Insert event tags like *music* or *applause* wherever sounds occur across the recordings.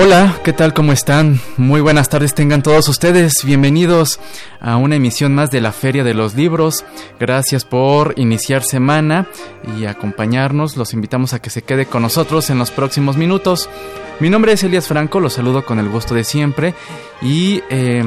Hola, ¿qué tal? ¿Cómo están? Muy buenas tardes tengan todos ustedes. Bienvenidos a una emisión más de la Feria de los Libros. Gracias por iniciar semana y acompañarnos. Los invitamos a que se quede con nosotros en los próximos minutos. Mi nombre es Elías Franco, los saludo con el gusto de siempre y... Eh,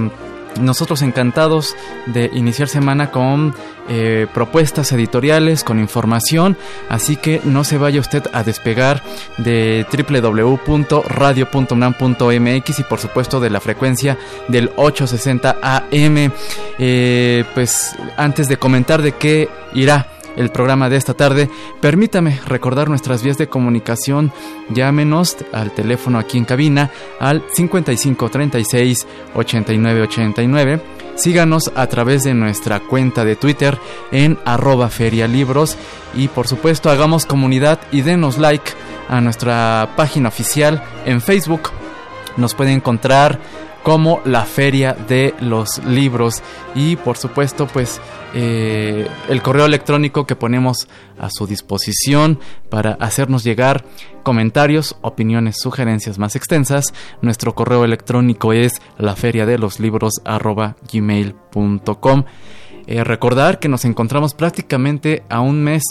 nosotros encantados de iniciar semana con eh, propuestas editoriales, con información, así que no se vaya usted a despegar de www.radio.unam.mx y por supuesto de la frecuencia del 860 AM. Eh, pues antes de comentar de qué irá el programa de esta tarde, permítame recordar nuestras vías de comunicación. Llámenos al teléfono aquí en cabina al 55 36 89 89. Síganos a través de nuestra cuenta de Twitter en arroba ferialibros y por supuesto hagamos comunidad y denos like a nuestra página oficial en Facebook. Nos puede encontrar como la feria de los libros y por supuesto pues eh, el correo electrónico que ponemos a su disposición para hacernos llegar comentarios, opiniones, sugerencias más extensas. Nuestro correo electrónico es la feria de los libros gmail.com. Eh, recordar que nos encontramos prácticamente a un mes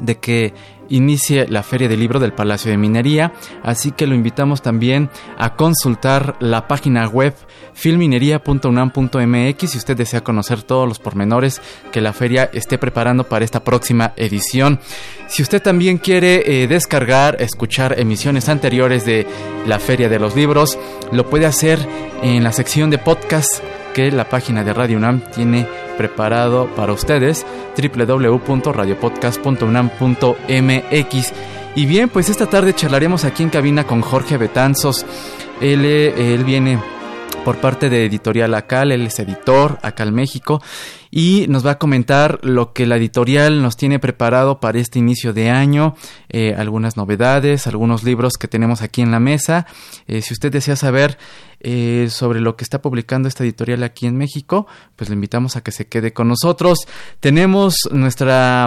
de que inicie la Feria del Libro del Palacio de Minería, así que lo invitamos también a consultar la página web filminería.unam.mx si usted desea conocer todos los pormenores que la feria esté preparando para esta próxima edición. Si usted también quiere eh, descargar, escuchar emisiones anteriores de la Feria de los Libros, lo puede hacer en la sección de podcast que la página de Radio UNAM tiene preparado para ustedes www.radiopodcast.unam.mx y bien pues esta tarde charlaremos aquí en cabina con Jorge Betanzos. Él, eh, él viene por parte de Editorial Acal, él es editor Acal México y nos va a comentar lo que la editorial nos tiene preparado para este inicio de año, eh, algunas novedades, algunos libros que tenemos aquí en la mesa. Eh, si usted desea saber eh, sobre lo que está publicando esta editorial aquí en México, pues le invitamos a que se quede con nosotros. Tenemos nuestra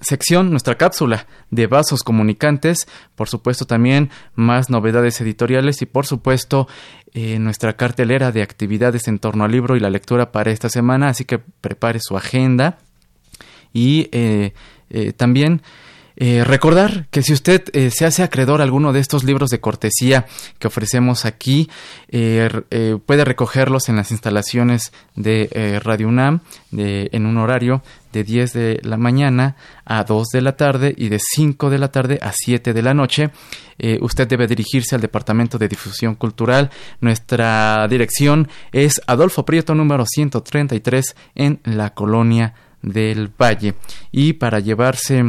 sección, nuestra cápsula de vasos comunicantes, por supuesto también más novedades editoriales y por supuesto eh, nuestra cartelera de actividades en torno al libro y la lectura para esta semana, así que prepare su agenda y eh, eh, también eh, recordar que si usted eh, se hace acreedor alguno de estos libros de cortesía que ofrecemos aquí, eh, puede recogerlos en las instalaciones de Radio UNAM en un horario de 10 de la mañana a 2 de la tarde y de 5 de la tarde a 7 de la noche. usted debe dirigirse al Departamento de Difusión Cultural. Nuestra dirección es Adolfo Prieto número 133 en la colonia del Valle. Y para llevarse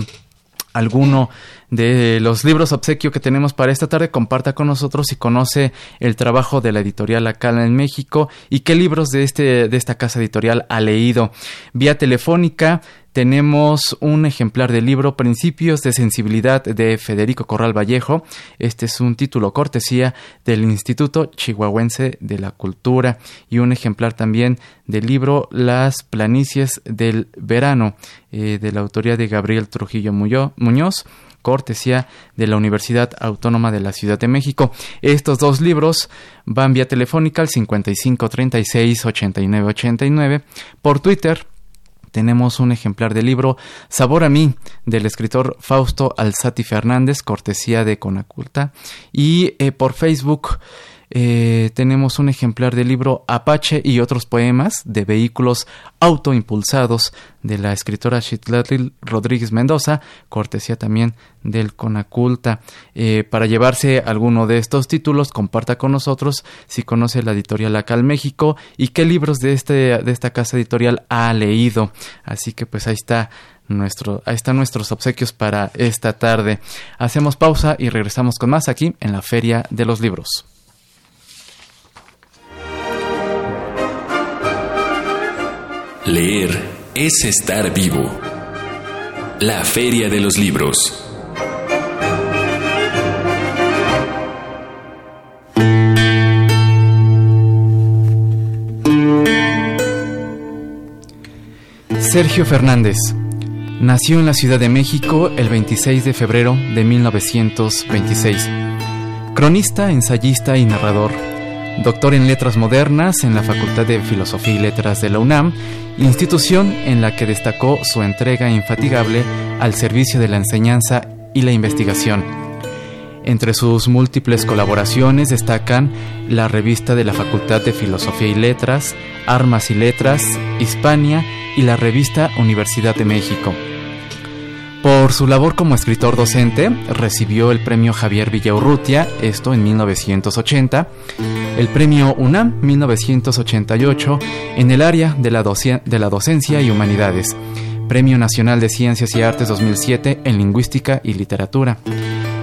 alguno de los libros obsequio que tenemos para esta tarde, comparta con nosotros y conoce el trabajo de la editorial Acala en México y qué libros de, este, de esta casa editorial ha leído. Vía telefónica tenemos un ejemplar del libro Principios de Sensibilidad de Federico Corral Vallejo. Este es un título cortesía del Instituto Chihuahuense de la Cultura y un ejemplar también del libro Las Planicies del Verano eh, de la autoría de Gabriel Trujillo Muñoz cortesía de la Universidad Autónoma de la Ciudad de México. Estos dos libros van vía telefónica al 55 36 89 89 por Twitter tenemos un ejemplar del libro Sabor a mí del escritor Fausto Alzati Fernández, cortesía de Conaculta. Y eh, por Facebook eh, tenemos un ejemplar del libro Apache y otros poemas de vehículos autoimpulsados de la escritora Chitlatl Rodríguez Mendoza, cortesía también del Conaculta. Eh, para llevarse alguno de estos títulos, comparta con nosotros si conoce la editorial Acal México y qué libros de, este, de esta casa editorial ha leído. Así que pues ahí está nuestro, ahí están nuestros obsequios para esta tarde. Hacemos pausa y regresamos con más aquí en la Feria de los Libros. Leer es estar vivo. La Feria de los Libros. Sergio Fernández nació en la Ciudad de México el 26 de febrero de 1926. Cronista, ensayista y narrador. Doctor en Letras Modernas en la Facultad de Filosofía y Letras de la UNAM, institución en la que destacó su entrega infatigable al servicio de la enseñanza y la investigación. Entre sus múltiples colaboraciones destacan la revista de la Facultad de Filosofía y Letras, Armas y Letras, Hispania y la revista Universidad de México. Por su labor como escritor docente, recibió el premio Javier Villaurrutia, esto en 1980, el premio UNAM 1988 en el área de la, de la docencia y humanidades, Premio Nacional de Ciencias y Artes 2007 en Lingüística y Literatura.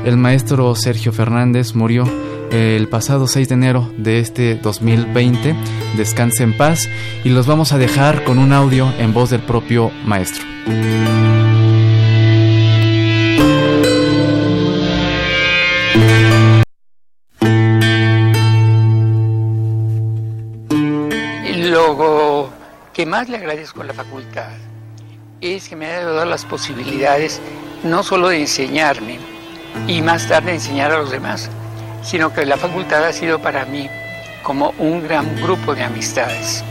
El maestro Sergio Fernández murió el pasado 6 de enero de este 2020. Descanse en paz y los vamos a dejar con un audio en voz del propio maestro. Que más le agradezco a la facultad es que me ha dado las posibilidades no solo de enseñarme y más tarde enseñar a los demás, sino que la facultad ha sido para mí como un gran grupo de amistades.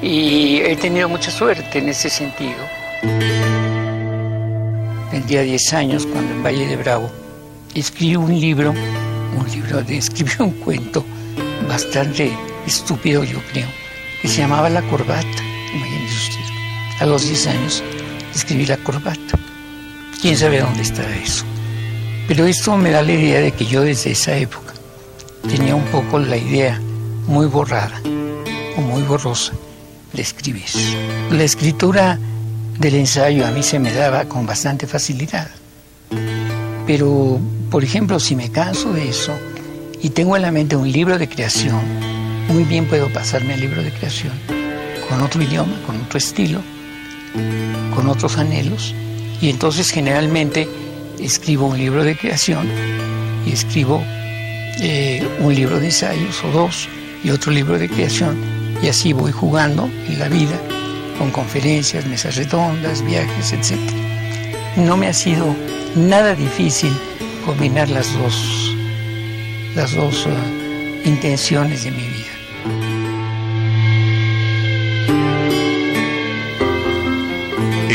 Y he tenido mucha suerte en ese sentido. Tendría 10 años cuando en Valle de Bravo escribí un libro, un libro de *laughs* escribí un cuento bastante estúpido yo creo, que se llamaba La Corbata, imagínese usted. A los 10 años escribí La Corbata. ¿Quién sabe dónde está eso? Pero esto me da la idea de que yo desde esa época tenía un poco la idea muy borrada o muy borrosa de escribir. La escritura del ensayo a mí se me daba con bastante facilidad. Pero, por ejemplo, si me canso de eso y tengo en la mente un libro de creación, muy bien puedo pasarme al libro de creación con otro idioma, con otro estilo, con otros anhelos. Y entonces generalmente escribo un libro de creación y escribo eh, un libro de ensayos o dos y otro libro de creación y así voy jugando en la vida con conferencias, mesas redondas, viajes, etc. No me ha sido nada difícil combinar las dos, las dos uh, intenciones de mi vida.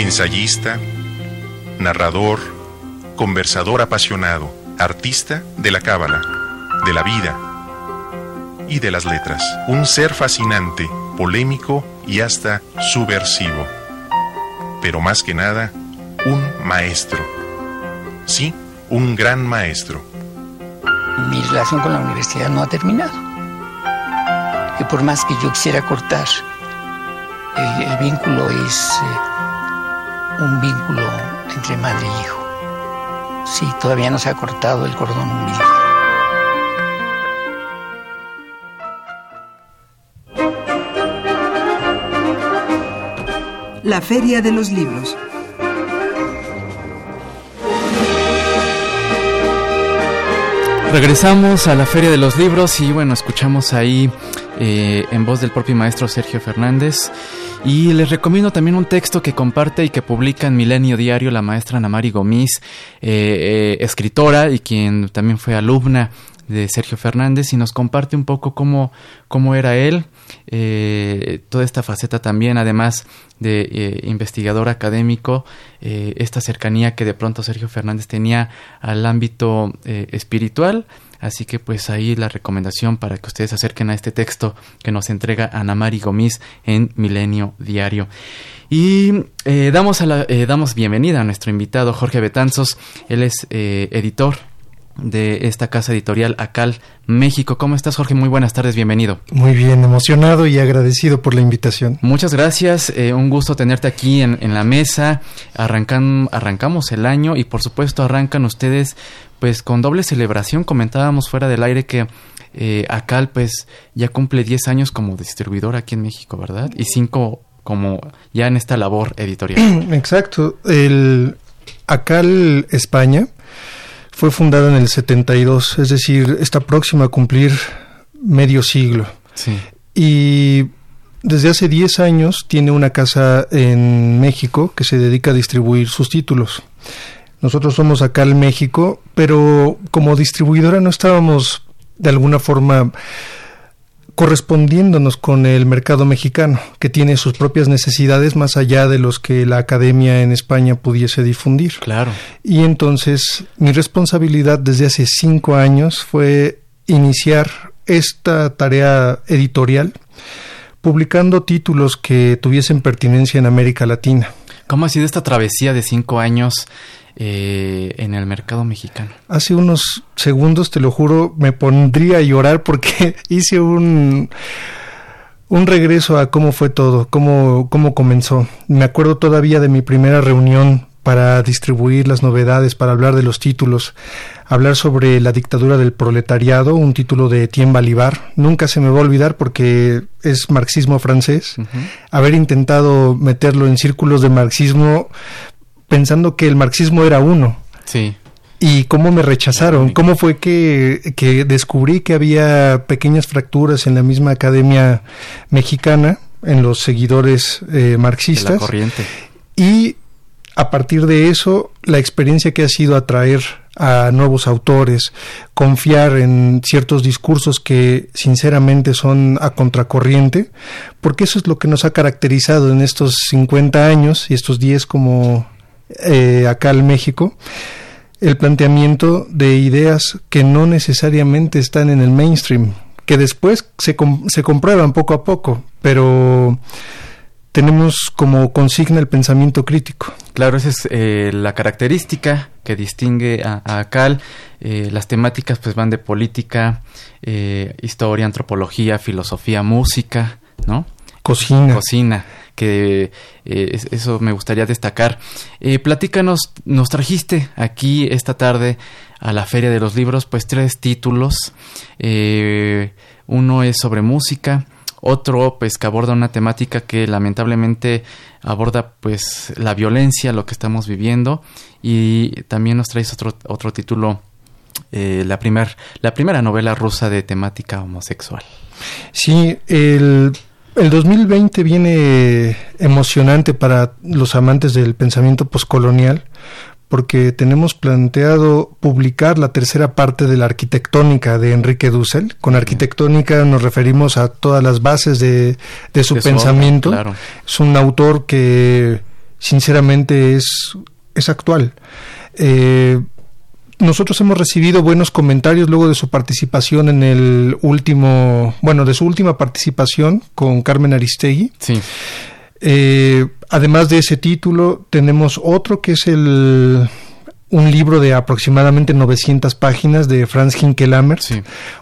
Ensayista, narrador, conversador apasionado, artista de la cábala, de la vida y de las letras. Un ser fascinante, polémico y hasta subversivo. Pero más que nada, un maestro. Sí, un gran maestro. Mi relación con la universidad no ha terminado. Que por más que yo quisiera cortar, el, vínculo es eh, un vínculo entre madre y hijo. Sí, todavía no se ha cortado el cordón umbilical. La Feria de los Libros. Regresamos a la Feria de los Libros y bueno, escuchamos ahí eh, en voz del propio maestro Sergio Fernández y les recomiendo también un texto que comparte y que publica en Milenio Diario la maestra Namari Gomis, eh, eh, escritora y quien también fue alumna de Sergio Fernández y nos comparte un poco cómo, cómo era él, eh, toda esta faceta también, además de investigador académico, esta cercanía que de pronto Sergio Fernández tenía al ámbito espiritual Así que pues ahí la recomendación para que ustedes se acerquen a este texto que nos entrega Ana Mari Gomis en Milenio Diario. Y eh, damos, a la, eh, damos bienvenida a nuestro invitado Jorge Betanzos. Él es eh, editor de esta casa editorial Acal México. ¿Cómo estás, Jorge? Muy buenas tardes, bienvenido. Muy bien, emocionado y agradecido por la invitación. Muchas gracias, un gusto tenerte aquí en, en la mesa. Arrancan, arrancamos el año y por supuesto arrancan ustedes pues con doble celebración comentábamos fuera del aire que eh, Acal pues ya cumple 10 años como distribuidor aquí en México, ¿verdad? Y 5 como ya en esta labor editorial. *clears throat* Exacto. El Acal España fue fundada en el 72, es decir, está próxima a cumplir medio siglo. Sí. Y desde hace 10 años tiene una casa en México que se dedica a distribuir sus títulos. Nosotros somos acá en México, pero como distribuidora no estábamos de alguna forma correspondiéndonos con el mercado mexicano, que tiene sus propias necesidades más allá de los que la academia en España pudiese difundir. Claro. Y entonces mi responsabilidad desde hace cinco años fue iniciar esta tarea editorial publicando títulos que tuviesen pertinencia en América Latina. ¿Cómo ha sido esta travesía de cinco años eh, en el mercado mexicano? Hace unos segundos, te lo juro, me pondría a llorar porque *laughs* hice un, un regreso a cómo fue todo, cómo, cómo comenzó. Me acuerdo todavía de mi primera reunión para distribuir las novedades, para hablar de los títulos, hablar sobre la dictadura del proletariado, un título de Etienne Balibar. Nunca se me va a olvidar porque es marxismo francés. Haber intentado meterlo en círculos de marxismo pensando que el marxismo era uno. Sí. Y cómo me rechazaron, cómo fue que, que descubrí que había pequeñas fracturas en la misma academia mexicana, en los seguidores eh, marxistas. De la corriente. Y a partir de eso, la experiencia que ha sido atraer a nuevos autores, confiar en ciertos discursos que sinceramente son a contracorriente, porque eso es lo que nos ha caracterizado en estos 50 años y estos 10 como eh, acá en México, el planteamiento de ideas que no necesariamente están en el mainstream, que después se, se comprueban poco a poco, pero tenemos como consigna el pensamiento crítico. Claro, esa es eh, la característica que distingue a, a Cal. Eh, las temáticas pues van de política, eh, historia, antropología, filosofía, música, ¿no? Cocina. Cocina, que eso me gustaría destacar. platícanos, nos trajiste aquí esta tarde a la Feria de los Libros pues tres títulos. uno es sobre música, otro pues que aborda una temática que lamentablemente aborda pues la violencia, lo que estamos viviendo y también nos traes otro, otro título, eh, la, la primera novela rusa de temática homosexual. Sí, el, el 2020 viene emocionante para los amantes del pensamiento poscolonial porque tenemos planteado publicar la tercera parte de la arquitectónica de Enrique Dussel. Con arquitectónica nos referimos a todas las bases de, su pensamiento. Es un autor que sinceramente es, es actual. Eh, nosotros hemos recibido buenos comentarios luego de su participación en el último, bueno, de su última participación con Carmen Aristegui. Sí. Eh, además de ese título, tenemos otro que es el un libro de aproximadamente 900 páginas de Franz Hinkelhammer,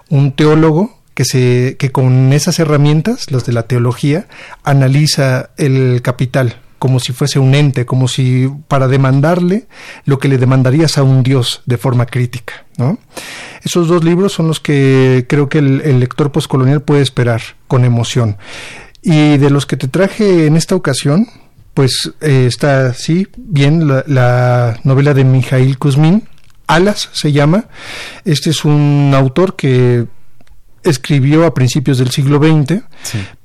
un teólogo que, se, que con esas herramientas, las de la teología, analiza el capital como si fuese un ente, como si para demandarle lo que le demandarías a un Dios de forma crítica. ¿no? Esos dos libros son los que creo que el, el lector postcolonial puede esperar con emoción. Y de los que te traje en esta ocasión, pues eh, está, sí, bien, la, novela de Mijail Kuzmin, Alas se llama. Este es un autor que escribió a principios del siglo XX,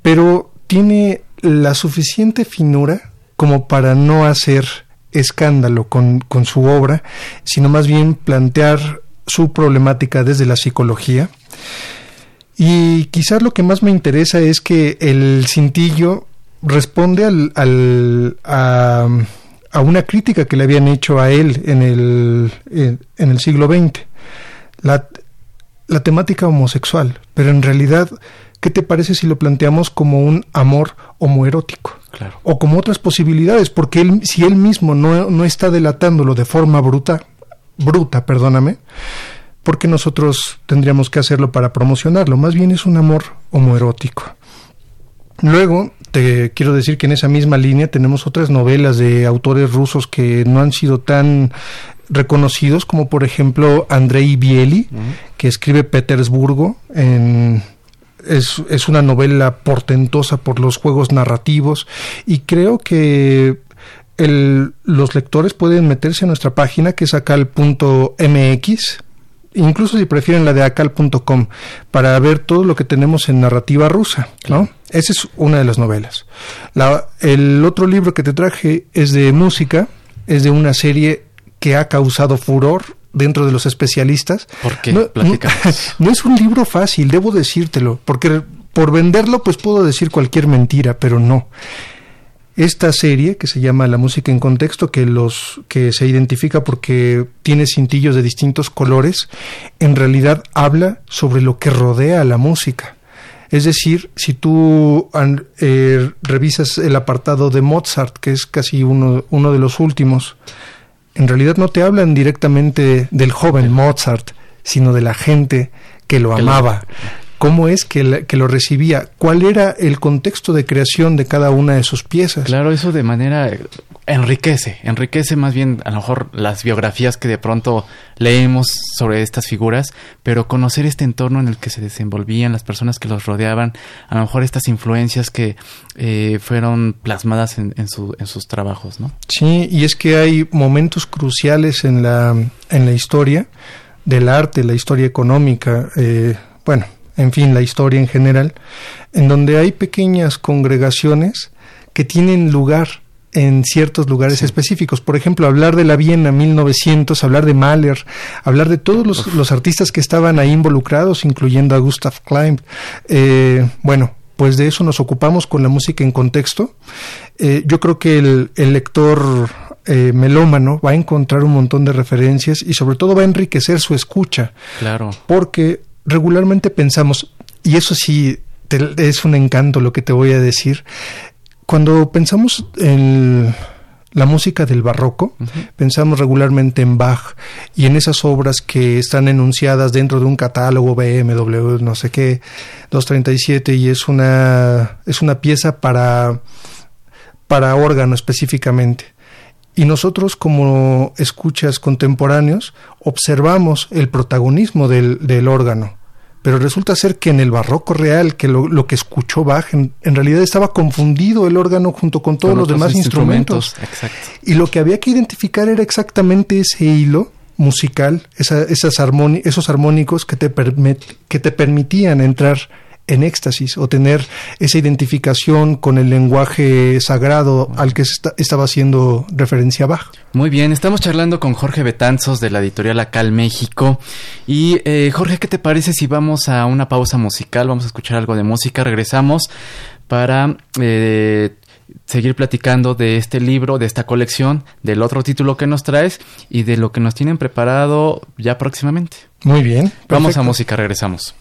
pero tiene la suficiente finura como para no hacer escándalo con, con su obra, sino más bien plantear su problemática desde la psicología y quizás lo que más me interesa es que el cintillo responde al, al a, a, una crítica que le habían hecho a él en el, en, el siglo XX. La, la temática homosexual, pero en realidad, ¿qué te parece si lo planteamos como un amor homoerótico? Claro. O como otras posibilidades, porque él, si él mismo no, no está delatándolo de forma bruta, bruta, perdóname, porque nosotros tendríamos que hacerlo para promocionarlo, más bien es un amor homoerótico. Luego, te quiero decir que en esa misma línea tenemos otras novelas de autores rusos que no han sido tan reconocidos, como por ejemplo Andrei Bieli, que escribe Petersburgo en es, es una novela portentosa por los juegos narrativos y creo que el, los lectores pueden meterse a nuestra página que es acal.mx incluso si prefieren la de acal.com para ver todo lo que tenemos en narrativa rusa, ¿no? Esa es una de las novelas. La, el otro libro que te traje es de música, es de una serie que ha causado furor dentro de los especialistas. ¿Por qué? No, *laughs* no, es un libro fácil, debo decírtelo, porque por venderlo pues puedo decir cualquier mentira, pero no. Esta serie que se llama La música en contexto, que los que se identifica porque tiene cintillos de distintos colores, en realidad habla sobre lo que rodea a la música. Es decir, si tú eh, revisas el apartado de Mozart, que es casi uno, uno de los últimos, en realidad no te hablan directamente del joven Mozart, sino de la gente que lo amaba, *laughs* cómo es que, que, lo recibía, cuál era el contexto de creación de cada una de sus piezas. Claro, eso de manera enriquece, enriquece más bien a lo mejor las biografías que de pronto leemos sobre estas figuras, pero conocer este entorno en el que se desenvolvían, las personas que los rodeaban, a lo mejor estas influencias que eh, fueron plasmadas en, en, su, en, sus trabajos, ¿no? Sí, y es que hay momentos cruciales en la, en la historia del arte, la historia económica, eh, bueno, en fin, la historia en general, en donde hay pequeñas congregaciones que tienen lugar en ciertos lugares sí. específicos. Por ejemplo, hablar de la Viena 1900, hablar de Mahler, hablar de todos los, los artistas que estaban ahí involucrados, incluyendo a Gustav Klein. Eh, bueno, pues de eso nos ocupamos con la música en contexto. Eh, yo creo que el, el lector eh, melómano va a encontrar un montón de referencias y sobre todo va a enriquecer su escucha. Claro. Porque regularmente pensamos, y eso sí te, es un encanto lo que te voy a decir, cuando pensamos en la música del barroco, uh -huh. pensamos regularmente en Bach y en esas obras que están enunciadas dentro de un catálogo BMW, no sé qué, 237 y es una es una pieza para para órgano específicamente. Y nosotros como escuchas contemporáneos observamos el protagonismo del, del órgano pero resulta ser que en el barroco real, que lo, lo que escuchó Bach, en, en, realidad estaba confundido el órgano junto con todos con los demás instrumentos. instrumentos. Y lo que había que identificar era exactamente ese hilo musical, esa, esas armoni esos armónicos que te, que te permitían entrar en éxtasis o tener esa identificación con el lenguaje sagrado al que está, estaba haciendo referencia Bach. Muy bien, estamos charlando con Jorge Betanzos de la editorial Acal México. Y eh, Jorge, ¿qué te parece si vamos a una pausa musical? Vamos a escuchar algo de música, regresamos para eh, seguir platicando de este libro, de esta colección, del otro título que nos traes y de lo que nos tienen preparado ya próximamente. Muy bien. Perfecto. Vamos a música, regresamos.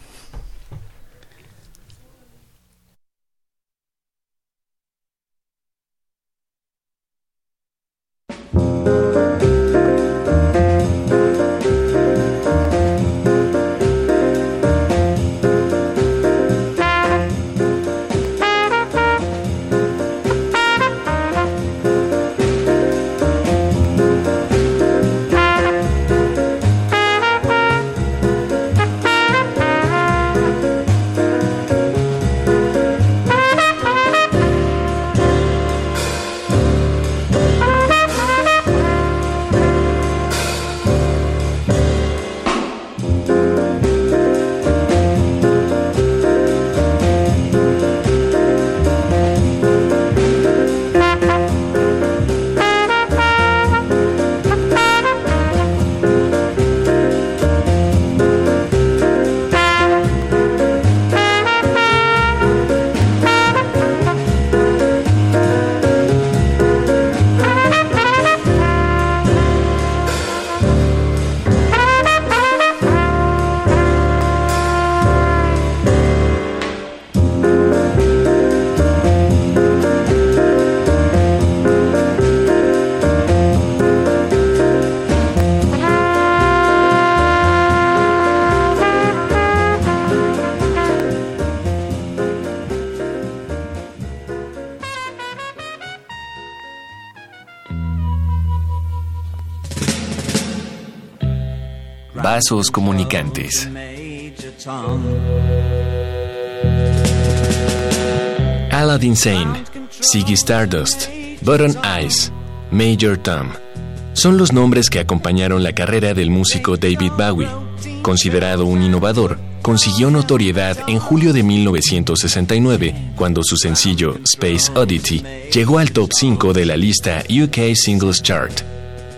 Vasos comunicantes. Aladdin Sane, Ziggy Stardust, Button Eyes, Major Tom. Son los nombres que acompañaron la carrera del músico David Bowie. Considerado un innovador, consiguió notoriedad en julio de 1969 cuando su sencillo Space Oddity llegó al top 5 de la lista UK Singles Chart.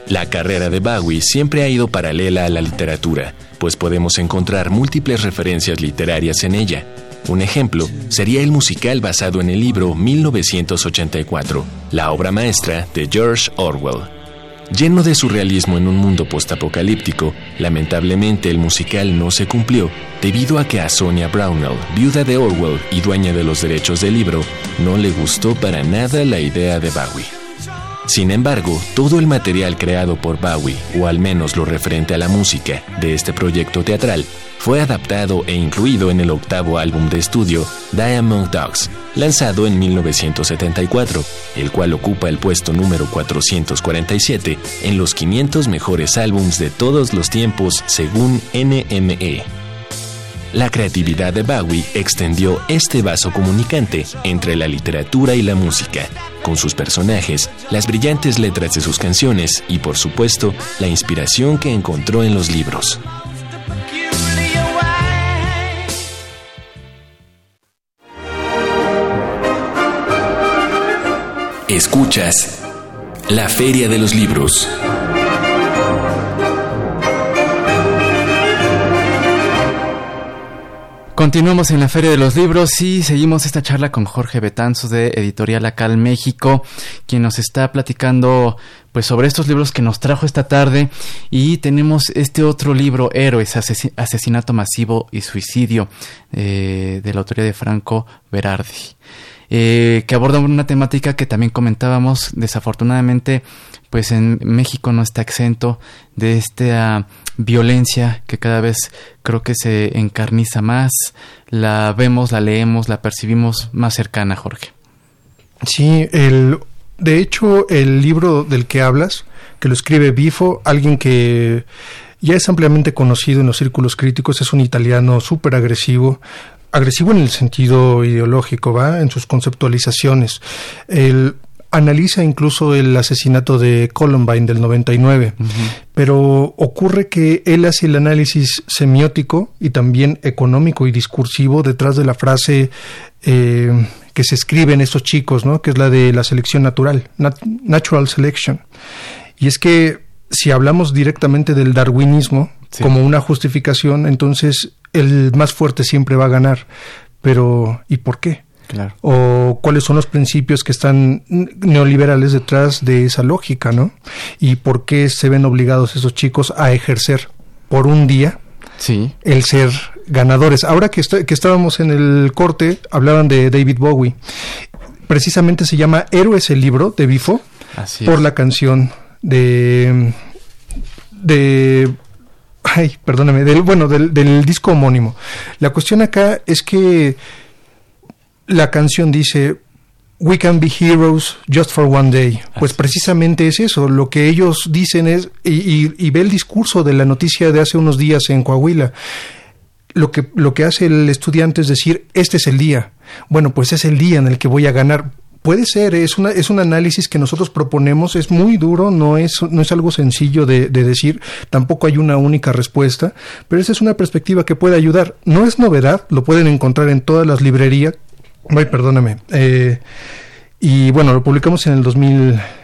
La carrera de Bowie siempre ha ido paralela a la literatura, pues podemos encontrar múltiples referencias literarias en ella. Un ejemplo sería el musical basado en el libro 1984, la obra maestra de George Orwell. Lleno de surrealismo en un mundo postapocalíptico, lamentablemente el musical no se cumplió debido a que a Sonia Brownell, viuda de Orwell y dueña de los derechos del libro, no le gustó para nada la idea de Bowie. Sin embargo, todo el material creado por Bowie, o al menos lo referente a la música de este proyecto teatral, fue adaptado e incluido en el octavo álbum de estudio Diamond Dogs, lanzado en 1974, el cual ocupa el puesto número 447 en los 500 mejores álbums de todos los tiempos según NME. La creatividad de Bowie extendió este vaso comunicante entre la literatura y la música, con sus personajes, las brillantes letras de sus canciones y, por supuesto, la inspiración que encontró en los libros. Escuchas La Feria de los Libros. Continuamos en la Feria de los Libros y seguimos esta charla con Jorge Betanzos de Editorial Acal México, quien nos está platicando pues sobre estos libros que nos trajo esta tarde y tenemos este otro libro, Héroes, Asesinato Masivo y Suicidio, eh, de la autoría de Franco Berardi. Eh, que aborda una temática que también comentábamos, desafortunadamente, pues en México no está exento de esta violencia que cada vez creo que se encarniza más, la vemos, la leemos, la percibimos más cercana, Jorge. Sí, el, de hecho, el libro del que hablas, que lo escribe Bifo, alguien que ya es ampliamente conocido en los círculos críticos, es un italiano súper agresivo, agresivo en el sentido ideológico, ¿va? En sus conceptualizaciones. Él analiza incluso el asesinato de Columbine del 99, pero ocurre que él hace el análisis semiótico y también económico y discursivo detrás de la frase eh, que se escribe en estos chicos, ¿no? Que es la de la selección natural, natural selection. Y es que si hablamos directamente del darwinismo como una justificación, entonces el más fuerte siempre va a ganar. Pero, ¿y por qué? Claro. O cuáles son los principios que están neoliberales detrás de esa lógica, ¿no? Y por qué se ven obligados esos chicos a ejercer por un día sí. el ser ganadores. Ahora que, que estábamos en el corte, hablaban de David Bowie. Precisamente se llama Héroes el libro de Bifo por la canción de de ay, perdóname, del, bueno, del, del disco homónimo. La cuestión acá es que la canción dice We can be heroes just for one day. Pues precisamente es eso. Lo que ellos dicen es, y, y, ve el discurso de la noticia de hace unos días en Coahuila. Lo que, lo que hace el estudiante es decir, este es el día. Bueno, pues es el día en el que voy a ganar. Puede ser, es, una, es un análisis que nosotros proponemos, es muy duro, no es, no es algo sencillo de, de, decir, tampoco hay una única respuesta, pero esa es una perspectiva que puede ayudar. No es novedad, lo pueden encontrar en todas las librerías. Ay, perdóname. Eh, y bueno, lo publicamos en el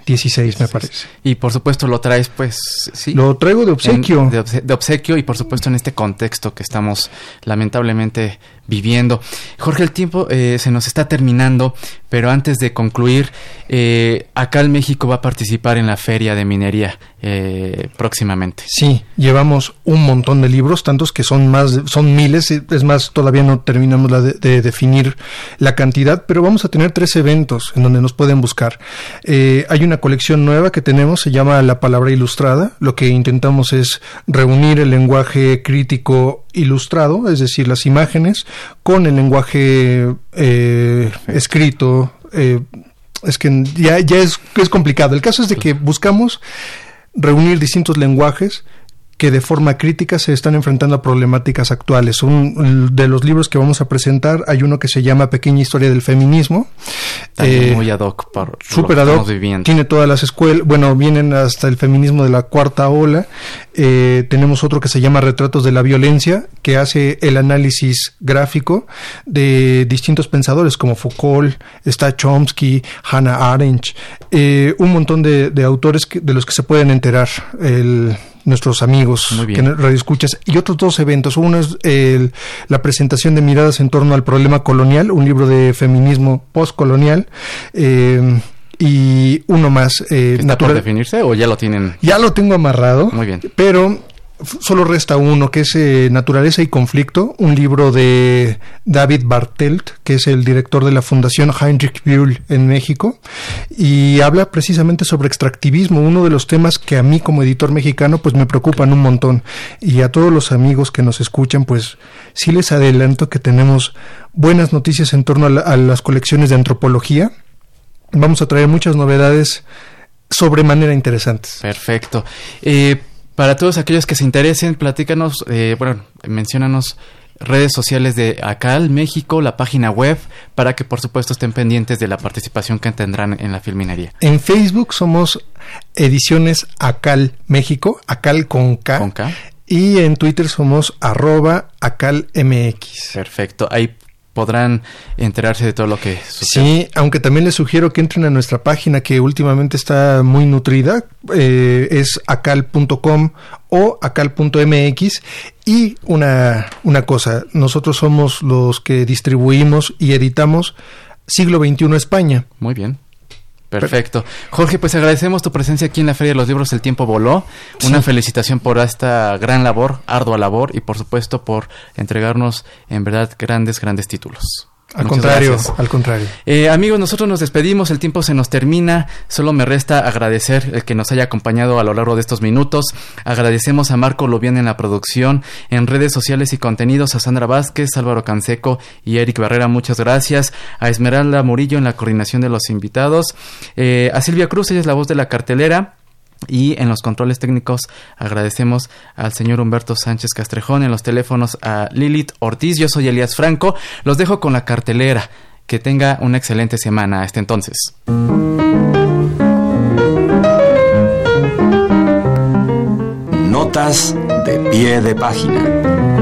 2016, me parece. Y por supuesto lo traes, pues, sí. Lo traigo de obsequio. de, obsequio y por supuesto en este contexto que estamos lamentablemente viviendo. Jorge, el tiempo eh, se nos está terminando, pero antes de concluir, eh, acá en México va a participar en la Feria de Minería eh, próximamente. Sí, llevamos un montón de libros, tantos que son más, son miles, es más, todavía no terminamos la de, definir la cantidad, pero vamos a tener tres eventos en donde nos pueden buscar. hay una colección nueva que tenemos, se llama La Palabra Ilustrada, lo que intentamos es reunir el lenguaje crítico ilustrado, es decir, las imágenes, con el lenguaje eh, escrito. Eh, es que ya, ya es, es complicado. El caso es de que buscamos reunir distintos lenguajes que de forma crítica se están enfrentando a problemáticas actuales. Un de los libros que vamos a presentar hay uno que se llama Pequeña Historia del Feminismo. Eh, muy ad hoc super ad hoc. Tiene todas las escuelas, bueno, vienen hasta el feminismo de la cuarta ola. Eh, tenemos otro que se llama Retratos de la Violencia, que hace el análisis gráfico de distintos pensadores como Foucault, está Chomsky, Hannah Arendt, eh, un montón de, autores de los que se pueden enterar nuestros amigos que radioescuchas y otros dos eventos. Uno es la presentación de miradas en torno al problema colonial, un libro de feminismo postcolonial. Eh, y uno más. Eh, ¿Está por definirse o ya lo tienen? Ya lo tengo amarrado. Muy bien. Pero solo resta uno, que es eh, Naturaleza y Conflicto, un libro de David Bartelt, que es el director de la Fundación Heinrich Böll en México, y habla precisamente sobre extractivismo, uno de los temas que a mí como editor mexicano pues me preocupan un montón. Y a todos los amigos que nos escuchan, pues sí les adelanto que tenemos buenas noticias en torno a, las colecciones de antropología. Vamos a traer muchas novedades sobremanera interesantes. Perfecto. Eh, para todos aquellos que se interesen, platícanos, eh, bueno, menciónanos redes sociales de ACAL México, la página web, para que por supuesto estén pendientes de la participación que tendrán en la filminería. En Facebook somos Ediciones ACAL México, ACAL con K. Con K. Y en Twitter somos arroba ACALMX. Perfecto. Ahí podrán enterarse de todo lo que sucede. Sí, aunque también les sugiero que entren a nuestra página que últimamente está muy nutrida, eh, es acal.com o acal.mx y una, una cosa, nosotros somos los que distribuimos y editamos Siglo XXI España. Muy bien. Perfecto. Jorge, pues agradecemos tu presencia aquí en la Feria de los Libros El Tiempo Voló. Una felicitación por esta gran labor, ardua labor y por supuesto por entregarnos en verdad grandes, grandes títulos. Al contrario, al contrario. Eh, amigos, nosotros nos despedimos, el tiempo se nos termina, solo me resta agradecer el que nos haya acompañado a lo largo de estos minutos. Agradecemos a Marco Lobián en la producción, en redes sociales y contenidos, a Sandra Vázquez, Álvaro Canseco y Eric Barrera, muchas gracias. A Esmeralda Murillo en la coordinación de los invitados. Eh, a Silvia Cruz, ella es la voz de la cartelera. Y en los controles técnicos agradecemos al señor Humberto Sánchez Castrejón, en los teléfonos a Lilith Ortiz, yo soy Elías Franco, los dejo con la cartelera, que tenga una excelente semana hasta entonces. Notas de pie de página.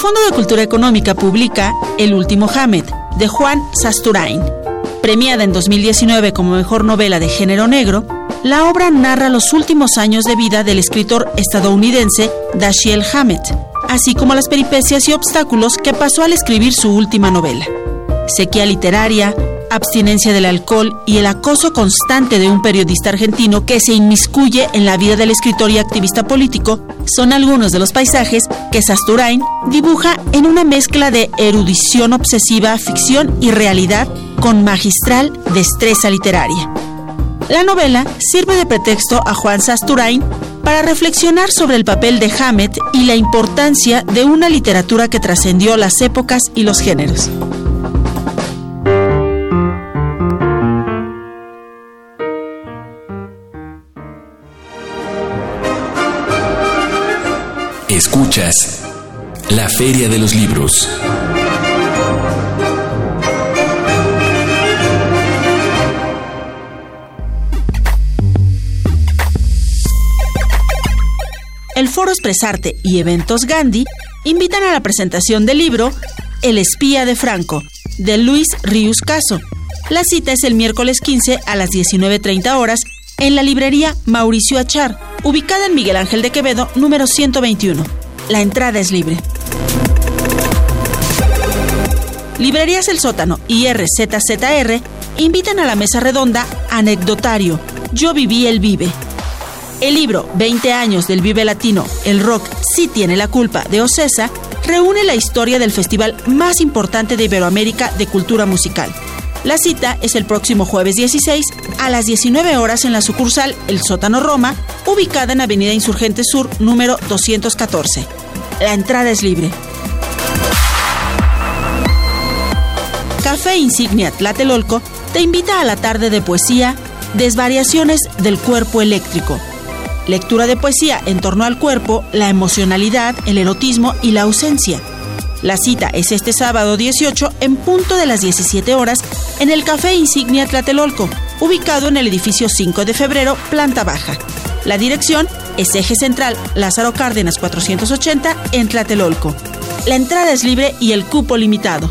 Fondo de Cultura Económica publica El último Hamed, de Juan Sasturain. Premiada en 2019 como mejor novela de género negro, la obra narra los últimos años de vida del escritor estadounidense Dashiell Hammett, así como las peripecias y obstáculos que pasó al escribir su última novela. Sequía literaria, abstinencia del alcohol y el acoso constante de un periodista argentino que se inmiscuye en la vida del escritor y activista político son algunos de los paisajes que Sasturain dibuja en una mezcla de erudición obsesiva, ficción y realidad con magistral destreza literaria. La novela sirve de pretexto a Juan Sasturain para reflexionar sobre el papel de Hammett y la importancia de una literatura que trascendió las épocas y los géneros. Escuchas La Feria de los Libros. El Foro Expresarte y Eventos Gandhi invitan a la presentación del libro El espía de Franco, de Luis Rius Caso. La cita es el miércoles 15 a las 19.30 horas en la librería Mauricio Achar, ubicada en Miguel Ángel de Quevedo, número 121. La entrada es libre. Librerías El Sótano y RZZR invitan a la mesa redonda Anecdotario. Yo viví el Vive. El libro 20 años del Vive Latino, El Rock sí tiene la culpa de Ocesa, reúne la historia del festival más importante de Iberoamérica de cultura musical la cita es el próximo jueves 16 a las 19 horas en la sucursal El Sótano Roma, ubicada en Avenida Insurgente Sur, número 214. La entrada es libre. Café Insignia Tlatelolco te invita a la tarde de poesía Desvariaciones del cuerpo eléctrico. Lectura de poesía en torno al cuerpo, la emocionalidad, el erotismo y la ausencia. La cita es este sábado 18 en punto de las 17 horas en el Café Insignia Tlatelolco, ubicado en el edificio 5 de febrero, planta baja. La dirección es Eje Central Lázaro Cárdenas 480 en Tlatelolco. La entrada es libre y el cupo limitado.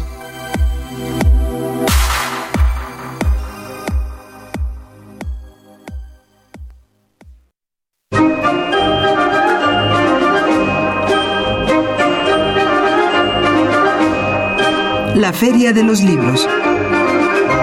La Feria de los Libros.